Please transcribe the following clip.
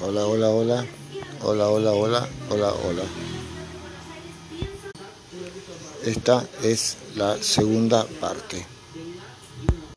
Hola, hola, hola. Hola, hola, hola, hola, hola. Esta es la segunda parte.